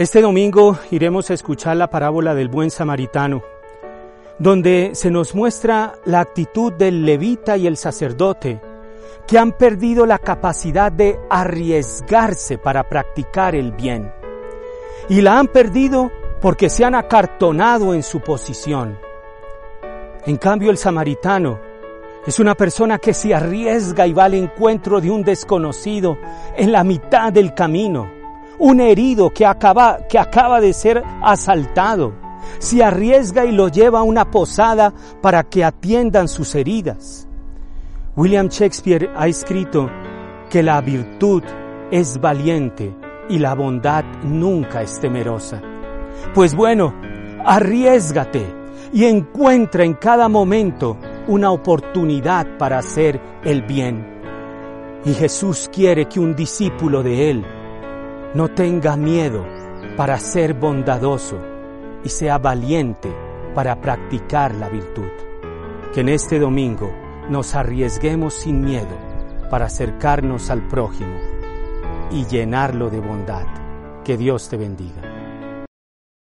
Este domingo iremos a escuchar la parábola del buen samaritano, donde se nos muestra la actitud del levita y el sacerdote, que han perdido la capacidad de arriesgarse para practicar el bien. Y la han perdido porque se han acartonado en su posición. En cambio, el samaritano es una persona que se arriesga y va al encuentro de un desconocido en la mitad del camino, un herido que acaba, que acaba de ser asaltado. Se arriesga y lo lleva a una posada para que atiendan sus heridas. William Shakespeare ha escrito que la virtud es valiente y la bondad nunca es temerosa. Pues bueno, arriesgate y encuentra en cada momento una oportunidad para hacer el bien. Y Jesús quiere que un discípulo de Él no tenga miedo para ser bondadoso y sea valiente para practicar la virtud. Que en este domingo nos arriesguemos sin miedo para acercarnos al prójimo y llenarlo de bondad. Que Dios te bendiga.